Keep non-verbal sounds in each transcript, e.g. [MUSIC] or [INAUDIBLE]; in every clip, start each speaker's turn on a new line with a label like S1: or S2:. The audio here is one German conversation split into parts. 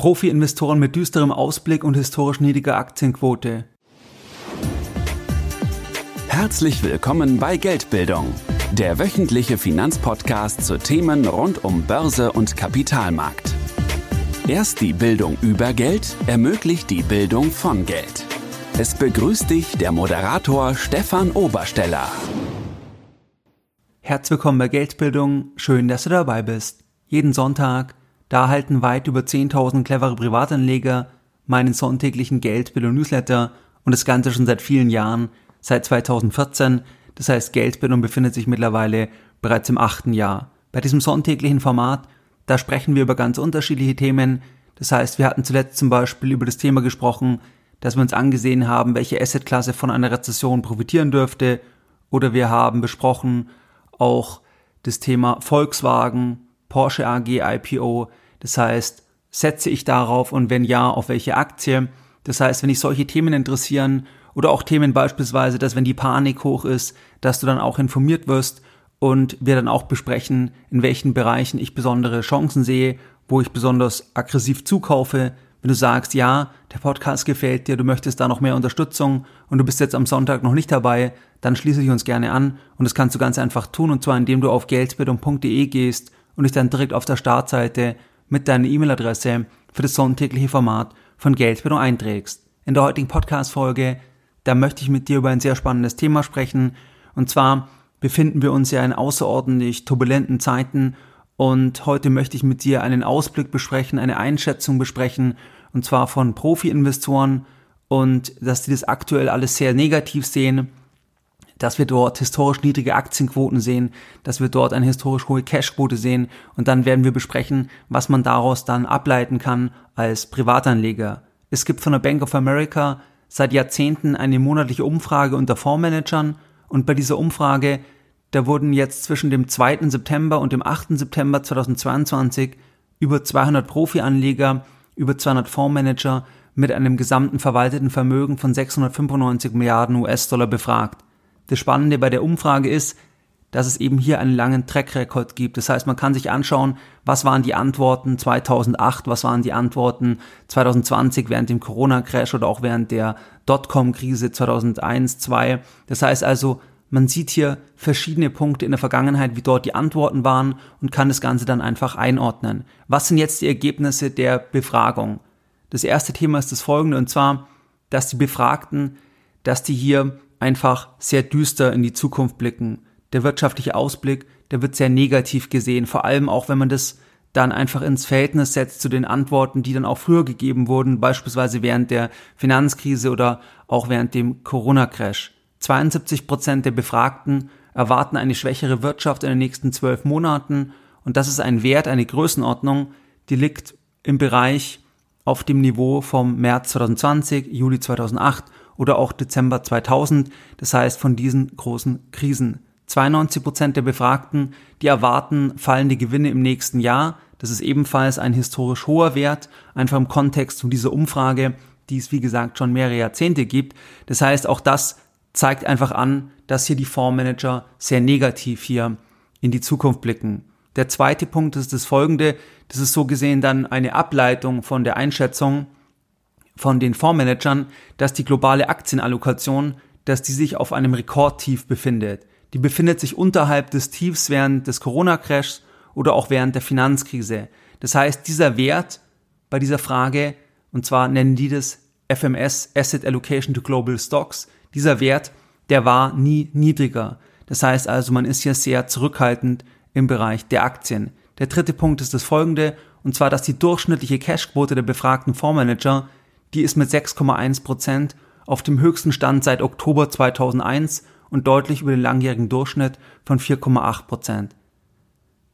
S1: Profi-Investoren mit düsterem Ausblick und historisch niedriger Aktienquote.
S2: Herzlich willkommen bei Geldbildung, der wöchentliche Finanzpodcast zu Themen rund um Börse und Kapitalmarkt. Erst die Bildung über Geld ermöglicht die Bildung von Geld. Es begrüßt dich der Moderator Stefan Obersteller.
S1: Herzlich willkommen bei Geldbildung, schön, dass du dabei bist. Jeden Sonntag da erhalten weit über 10.000 clevere Privatanleger meinen sonntäglichen Geldbildung Newsletter und das Ganze schon seit vielen Jahren, seit 2014. Das heißt, Geldbildung befindet sich mittlerweile bereits im achten Jahr. Bei diesem sonntäglichen Format, da sprechen wir über ganz unterschiedliche Themen. Das heißt, wir hatten zuletzt zum Beispiel über das Thema gesprochen, dass wir uns angesehen haben, welche Assetklasse von einer Rezession profitieren dürfte. Oder wir haben besprochen auch das Thema Volkswagen, Porsche AG IPO, das heißt, setze ich darauf und wenn ja, auf welche Aktie? Das heißt, wenn dich solche Themen interessieren oder auch Themen beispielsweise, dass wenn die Panik hoch ist, dass du dann auch informiert wirst und wir dann auch besprechen, in welchen Bereichen ich besondere Chancen sehe, wo ich besonders aggressiv zukaufe. Wenn du sagst, ja, der Podcast gefällt dir, du möchtest da noch mehr Unterstützung und du bist jetzt am Sonntag noch nicht dabei, dann schließe ich uns gerne an und das kannst du ganz einfach tun und zwar indem du auf geldbildung.de gehst und dich dann direkt auf der Startseite mit deiner E-Mail-Adresse für das sonntägliche Format von Geldbildung einträgst. In der heutigen Podcast-Folge, da möchte ich mit dir über ein sehr spannendes Thema sprechen. Und zwar befinden wir uns ja in außerordentlich turbulenten Zeiten und heute möchte ich mit dir einen Ausblick besprechen, eine Einschätzung besprechen und zwar von Profi-Investoren und dass die das aktuell alles sehr negativ sehen dass wir dort historisch niedrige Aktienquoten sehen, dass wir dort eine historisch hohe Cashquote sehen und dann werden wir besprechen, was man daraus dann ableiten kann als Privatanleger. Es gibt von der Bank of America seit Jahrzehnten eine monatliche Umfrage unter Fondsmanagern und bei dieser Umfrage, da wurden jetzt zwischen dem 2. September und dem 8. September 2022 über 200 Profianleger, über 200 Fondsmanager mit einem gesamten verwalteten Vermögen von 695 Milliarden US-Dollar befragt. Das Spannende bei der Umfrage ist, dass es eben hier einen langen Track-Record gibt. Das heißt, man kann sich anschauen, was waren die Antworten 2008, was waren die Antworten 2020 während dem Corona-Crash oder auch während der Dotcom-Krise 2001, 2002. Das heißt also, man sieht hier verschiedene Punkte in der Vergangenheit, wie dort die Antworten waren und kann das Ganze dann einfach einordnen. Was sind jetzt die Ergebnisse der Befragung? Das erste Thema ist das folgende, und zwar, dass die Befragten, dass die hier einfach sehr düster in die Zukunft blicken. Der wirtschaftliche Ausblick, der wird sehr negativ gesehen, vor allem auch wenn man das dann einfach ins Verhältnis setzt zu den Antworten, die dann auch früher gegeben wurden, beispielsweise während der Finanzkrise oder auch während dem Corona-Crash. 72 Prozent der Befragten erwarten eine schwächere Wirtschaft in den nächsten zwölf Monaten und das ist ein Wert, eine Größenordnung, die liegt im Bereich auf dem Niveau vom März 2020, Juli 2008 oder auch Dezember 2000, das heißt von diesen großen Krisen. 92 Prozent der Befragten, die erwarten fallende Gewinne im nächsten Jahr. Das ist ebenfalls ein historisch hoher Wert, einfach im Kontext von dieser Umfrage, die es wie gesagt schon mehrere Jahrzehnte gibt. Das heißt, auch das zeigt einfach an, dass hier die Fondsmanager sehr negativ hier in die Zukunft blicken. Der zweite Punkt ist das folgende, das ist so gesehen dann eine Ableitung von der Einschätzung, von den Fondsmanagern, dass die globale Aktienallokation, dass die sich auf einem Rekordtief befindet. Die befindet sich unterhalb des Tiefs während des Corona-Crashs oder auch während der Finanzkrise. Das heißt, dieser Wert bei dieser Frage, und zwar nennen die das FMS, Asset Allocation to Global Stocks, dieser Wert, der war nie niedriger. Das heißt also, man ist hier sehr zurückhaltend im Bereich der Aktien. Der dritte Punkt ist das folgende, und zwar, dass die durchschnittliche Cashquote der befragten Fondsmanager die ist mit 6,1 Prozent auf dem höchsten Stand seit Oktober 2001 und deutlich über den langjährigen Durchschnitt von 4,8 Prozent.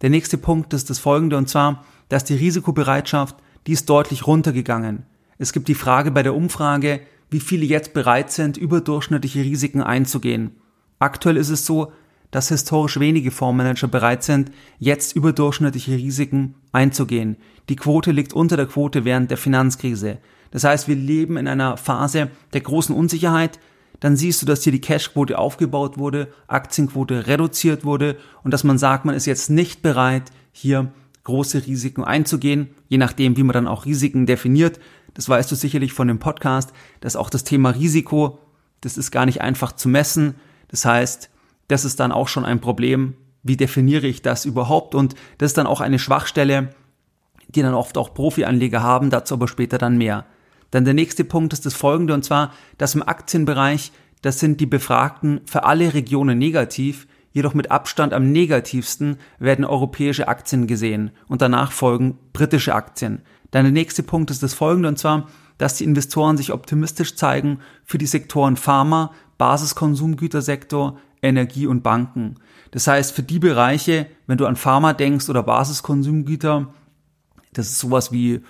S1: Der nächste Punkt ist das folgende und zwar, dass die Risikobereitschaft, die ist deutlich runtergegangen. Es gibt die Frage bei der Umfrage, wie viele jetzt bereit sind, überdurchschnittliche Risiken einzugehen. Aktuell ist es so, dass historisch wenige Fondsmanager bereit sind, jetzt überdurchschnittliche Risiken einzugehen. Die Quote liegt unter der Quote während der Finanzkrise. Das heißt, wir leben in einer Phase der großen Unsicherheit. Dann siehst du, dass hier die Cashquote aufgebaut wurde, Aktienquote reduziert wurde und dass man sagt, man ist jetzt nicht bereit, hier große Risiken einzugehen, je nachdem, wie man dann auch Risiken definiert. Das weißt du sicherlich von dem Podcast, dass auch das Thema Risiko, das ist gar nicht einfach zu messen. Das heißt, das ist dann auch schon ein Problem. Wie definiere ich das überhaupt? Und das ist dann auch eine Schwachstelle, die dann oft auch Profi-Anleger haben, dazu aber später dann mehr. Dann der nächste Punkt ist das folgende, und zwar, dass im Aktienbereich, das sind die Befragten für alle Regionen negativ, jedoch mit Abstand am negativsten werden europäische Aktien gesehen und danach folgen britische Aktien. Dann der nächste Punkt ist das folgende, und zwar, dass die Investoren sich optimistisch zeigen für die Sektoren Pharma, Basiskonsumgütersektor, Energie und Banken. Das heißt, für die Bereiche, wenn du an Pharma denkst oder Basiskonsumgüter, das ist sowas wie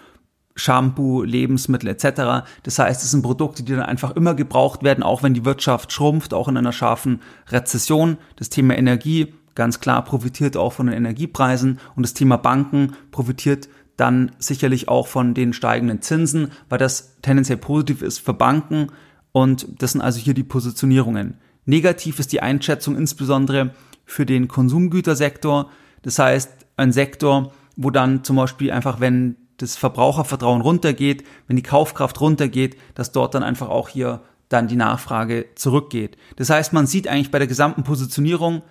S1: Shampoo, Lebensmittel etc. Das heißt, es sind Produkte, die dann einfach immer gebraucht werden, auch wenn die Wirtschaft schrumpft, auch in einer scharfen Rezession. Das Thema Energie, ganz klar, profitiert auch von den Energiepreisen und das Thema Banken profitiert dann sicherlich auch von den steigenden Zinsen, weil das tendenziell positiv ist für Banken und das sind also hier die Positionierungen. Negativ ist die Einschätzung insbesondere für den Konsumgütersektor, das heißt ein Sektor, wo dann zum Beispiel einfach, wenn das Verbrauchervertrauen runtergeht, wenn die Kaufkraft runtergeht, dass dort dann einfach auch hier dann die Nachfrage zurückgeht. Das heißt, man sieht eigentlich bei der gesamten Positionierung,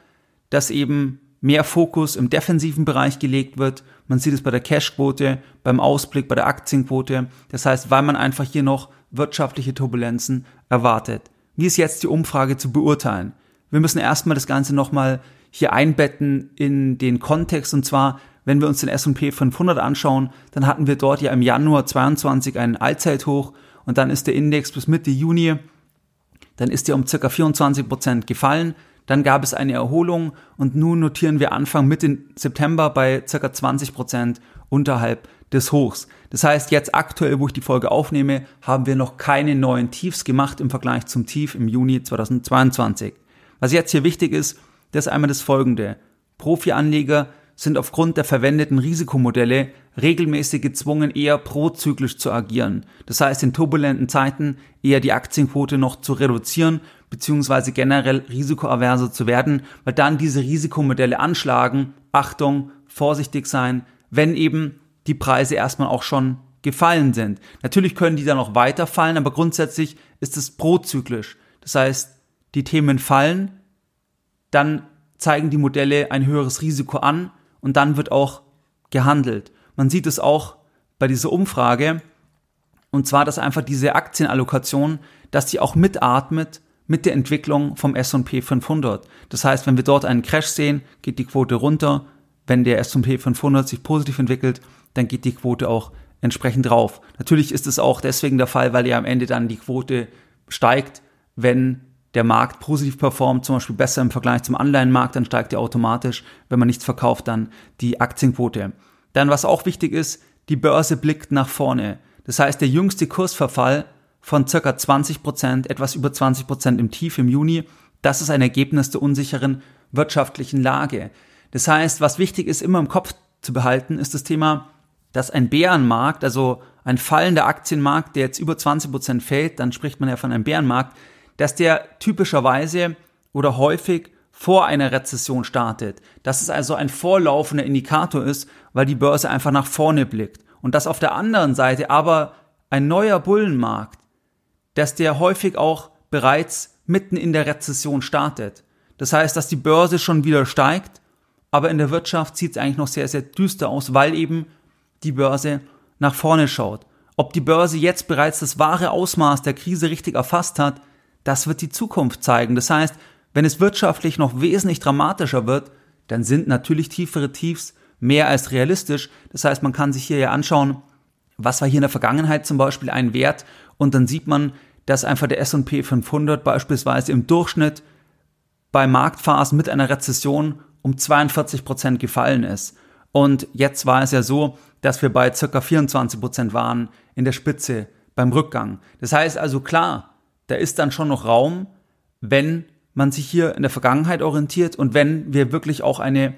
S1: dass eben mehr Fokus im defensiven Bereich gelegt wird. Man sieht es bei der Cashquote, beim Ausblick, bei der Aktienquote. Das heißt, weil man einfach hier noch wirtschaftliche Turbulenzen erwartet. Wie ist jetzt die Umfrage zu beurteilen? Wir müssen erstmal das Ganze nochmal hier einbetten in den Kontext und zwar wenn wir uns den S&P 500 anschauen, dann hatten wir dort ja im Januar 22 einen Allzeithoch und dann ist der Index bis Mitte Juni, dann ist er um circa 24 Prozent gefallen. Dann gab es eine Erholung und nun notieren wir Anfang Mitte September bei circa 20 Prozent unterhalb des Hochs. Das heißt, jetzt aktuell, wo ich die Folge aufnehme, haben wir noch keine neuen Tiefs gemacht im Vergleich zum Tief im Juni 2022. Was jetzt hier wichtig ist, das ist einmal das folgende. Profi-Anleger sind aufgrund der verwendeten Risikomodelle regelmäßig gezwungen, eher prozyklisch zu agieren. Das heißt, in turbulenten Zeiten eher die Aktienquote noch zu reduzieren, beziehungsweise generell risikoaverser zu werden, weil dann diese Risikomodelle anschlagen. Achtung, vorsichtig sein, wenn eben die Preise erstmal auch schon gefallen sind. Natürlich können die dann auch weiter fallen, aber grundsätzlich ist es prozyklisch. Das heißt, die Themen fallen, dann zeigen die Modelle ein höheres Risiko an und dann wird auch gehandelt. Man sieht es auch bei dieser Umfrage, und zwar, dass einfach diese Aktienallokation, dass die auch mitatmet mit der Entwicklung vom S&P 500. Das heißt, wenn wir dort einen Crash sehen, geht die Quote runter. Wenn der S&P 500 sich positiv entwickelt, dann geht die Quote auch entsprechend drauf. Natürlich ist es auch deswegen der Fall, weil ja am Ende dann die Quote steigt, wenn der Markt positiv performt, zum Beispiel besser im Vergleich zum Anleihenmarkt, dann steigt er automatisch, wenn man nichts verkauft, dann die Aktienquote. Dann, was auch wichtig ist, die Börse blickt nach vorne. Das heißt, der jüngste Kursverfall von circa 20 Prozent, etwas über 20 Prozent im Tief im Juni, das ist ein Ergebnis der unsicheren wirtschaftlichen Lage. Das heißt, was wichtig ist, immer im Kopf zu behalten, ist das Thema, dass ein Bärenmarkt, also ein fallender Aktienmarkt, der jetzt über 20 Prozent fällt, dann spricht man ja von einem Bärenmarkt, dass der typischerweise oder häufig vor einer Rezession startet. Dass es also ein vorlaufender Indikator ist, weil die Börse einfach nach vorne blickt. Und dass auf der anderen Seite aber ein neuer Bullenmarkt, dass der häufig auch bereits mitten in der Rezession startet. Das heißt, dass die Börse schon wieder steigt, aber in der Wirtschaft sieht es eigentlich noch sehr, sehr düster aus, weil eben die Börse nach vorne schaut. Ob die Börse jetzt bereits das wahre Ausmaß der Krise richtig erfasst hat, das wird die Zukunft zeigen. Das heißt, wenn es wirtschaftlich noch wesentlich dramatischer wird, dann sind natürlich tiefere Tiefs mehr als realistisch. Das heißt, man kann sich hier ja anschauen, was war hier in der Vergangenheit zum Beispiel ein Wert und dann sieht man, dass einfach der S&P 500 beispielsweise im Durchschnitt bei Marktphasen mit einer Rezession um 42 Prozent gefallen ist. Und jetzt war es ja so, dass wir bei circa 24 Prozent waren in der Spitze beim Rückgang. Das heißt also klar, da ist dann schon noch Raum, wenn man sich hier in der Vergangenheit orientiert und wenn wir wirklich auch eine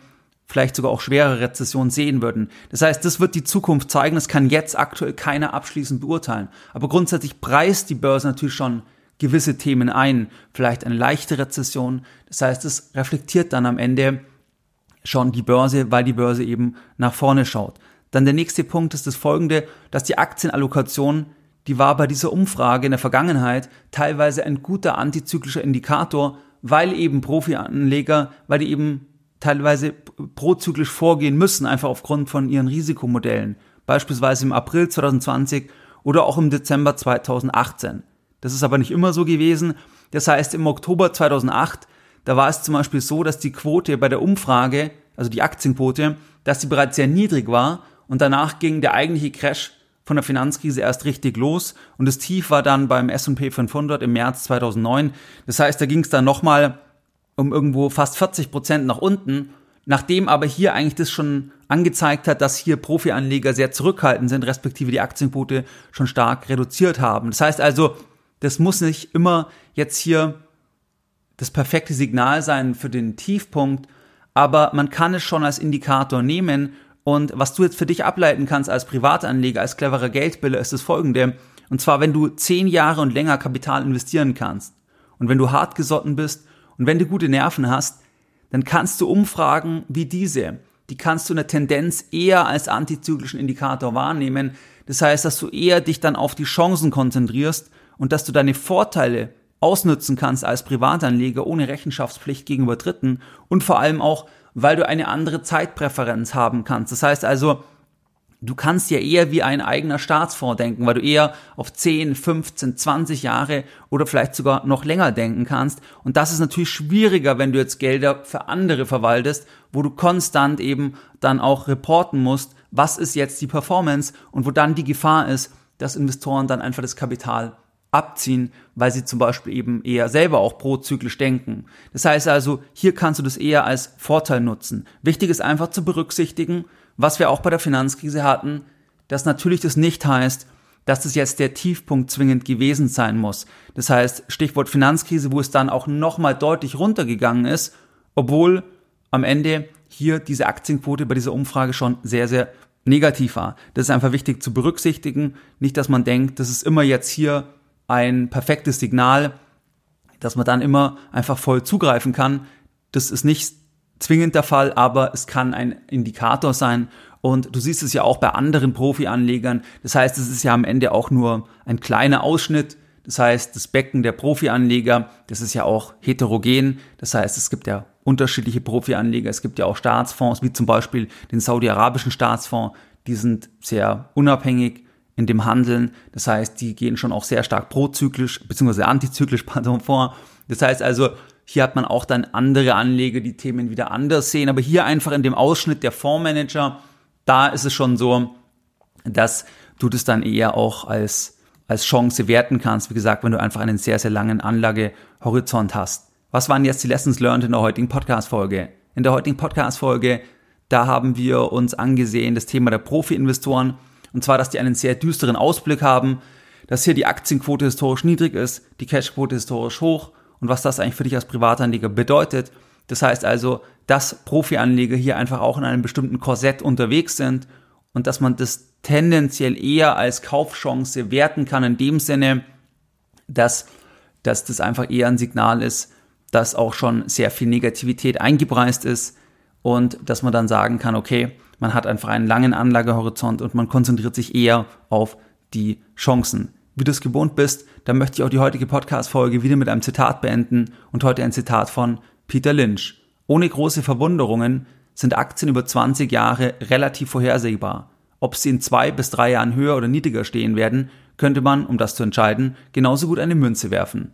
S1: vielleicht sogar auch schwere Rezession sehen würden. Das heißt, das wird die Zukunft zeigen. Das kann jetzt aktuell keiner abschließend beurteilen. Aber grundsätzlich preist die Börse natürlich schon gewisse Themen ein. Vielleicht eine leichte Rezession. Das heißt, es reflektiert dann am Ende schon die Börse, weil die Börse eben nach vorne schaut. Dann der nächste Punkt ist das folgende, dass die Aktienallokation, die war bei dieser Umfrage in der Vergangenheit teilweise ein guter antizyklischer Indikator, weil eben Profianleger, weil die eben teilweise prozyklisch vorgehen müssen, einfach aufgrund von ihren Risikomodellen. Beispielsweise im April 2020 oder auch im Dezember 2018. Das ist aber nicht immer so gewesen. Das heißt, im Oktober 2008, da war es zum Beispiel so, dass die Quote bei der Umfrage, also die Aktienquote, dass sie bereits sehr niedrig war und danach ging der eigentliche Crash von der Finanzkrise erst richtig los und das Tief war dann beim S&P 500 im März 2009. Das heißt, da ging es dann nochmal um irgendwo fast 40 Prozent nach unten. Nachdem aber hier eigentlich das schon angezeigt hat, dass hier Profianleger sehr zurückhaltend sind, respektive die Aktienquote schon stark reduziert haben. Das heißt also, das muss nicht immer jetzt hier das perfekte Signal sein für den Tiefpunkt, aber man kann es schon als Indikator nehmen. Und was du jetzt für dich ableiten kannst als Privatanleger, als cleverer Geldbiller, ist das folgende. Und zwar, wenn du zehn Jahre und länger Kapital investieren kannst und wenn du hart gesotten bist und wenn du gute Nerven hast, dann kannst du Umfragen wie diese, die kannst du in der Tendenz eher als antizyklischen Indikator wahrnehmen. Das heißt, dass du eher dich dann auf die Chancen konzentrierst und dass du deine Vorteile ausnutzen kannst als Privatanleger ohne Rechenschaftspflicht gegenüber Dritten und vor allem auch, weil du eine andere Zeitpräferenz haben kannst. Das heißt also, Du kannst ja eher wie ein eigener Staatsfonds denken, weil du eher auf 10, 15, 20 Jahre oder vielleicht sogar noch länger denken kannst. Und das ist natürlich schwieriger, wenn du jetzt Gelder für andere verwaltest, wo du konstant eben dann auch reporten musst, was ist jetzt die Performance und wo dann die Gefahr ist, dass Investoren dann einfach das Kapital abziehen, weil sie zum Beispiel eben eher selber auch prozyklisch denken. Das heißt also, hier kannst du das eher als Vorteil nutzen. Wichtig ist einfach zu berücksichtigen, was wir auch bei der Finanzkrise hatten, dass natürlich das nicht heißt, dass das jetzt der Tiefpunkt zwingend gewesen sein muss. Das heißt, Stichwort Finanzkrise, wo es dann auch nochmal deutlich runtergegangen ist, obwohl am Ende hier diese Aktienquote bei dieser Umfrage schon sehr, sehr negativ war. Das ist einfach wichtig zu berücksichtigen. Nicht, dass man denkt, das ist immer jetzt hier ein perfektes Signal, dass man dann immer einfach voll zugreifen kann. Das ist nicht zwingend der Fall, aber es kann ein Indikator sein. Und du siehst es ja auch bei anderen Profi-Anlegern. Das heißt, es ist ja am Ende auch nur ein kleiner Ausschnitt. Das heißt, das Becken der Profi-Anleger, das ist ja auch heterogen. Das heißt, es gibt ja unterschiedliche Profi-Anleger. Es gibt ja auch Staatsfonds, wie zum Beispiel den saudi-arabischen Staatsfonds. Die sind sehr unabhängig in dem Handeln. Das heißt, die gehen schon auch sehr stark prozyklisch, beziehungsweise antizyklisch, [LAUGHS] pardon, vor. Das heißt also, hier hat man auch dann andere Anleger, die Themen wieder anders sehen. Aber hier einfach in dem Ausschnitt der Fondsmanager, da ist es schon so, dass du das dann eher auch als, als Chance werten kannst. Wie gesagt, wenn du einfach einen sehr, sehr langen Anlagehorizont hast. Was waren jetzt die Lessons learned in der heutigen Podcast-Folge? In der heutigen Podcast-Folge, da haben wir uns angesehen, das Thema der Profi-Investoren. Und zwar, dass die einen sehr düsteren Ausblick haben, dass hier die Aktienquote historisch niedrig ist, die Cashquote historisch hoch und was das eigentlich für dich als Privatanleger bedeutet. Das heißt also, dass Profianleger hier einfach auch in einem bestimmten Korsett unterwegs sind und dass man das tendenziell eher als Kaufchance werten kann in dem Sinne, dass, dass das einfach eher ein Signal ist, dass auch schon sehr viel Negativität eingepreist ist und dass man dann sagen kann, okay, man hat einfach einen langen Anlagehorizont und man konzentriert sich eher auf die Chancen wie du es gewohnt bist, dann möchte ich auch die heutige Podcast-Folge wieder mit einem Zitat beenden und heute ein Zitat von Peter Lynch. Ohne große Verwunderungen sind Aktien über 20 Jahre relativ vorhersehbar. Ob sie in zwei bis drei Jahren höher oder niedriger stehen werden, könnte man, um das zu entscheiden, genauso gut eine Münze werfen.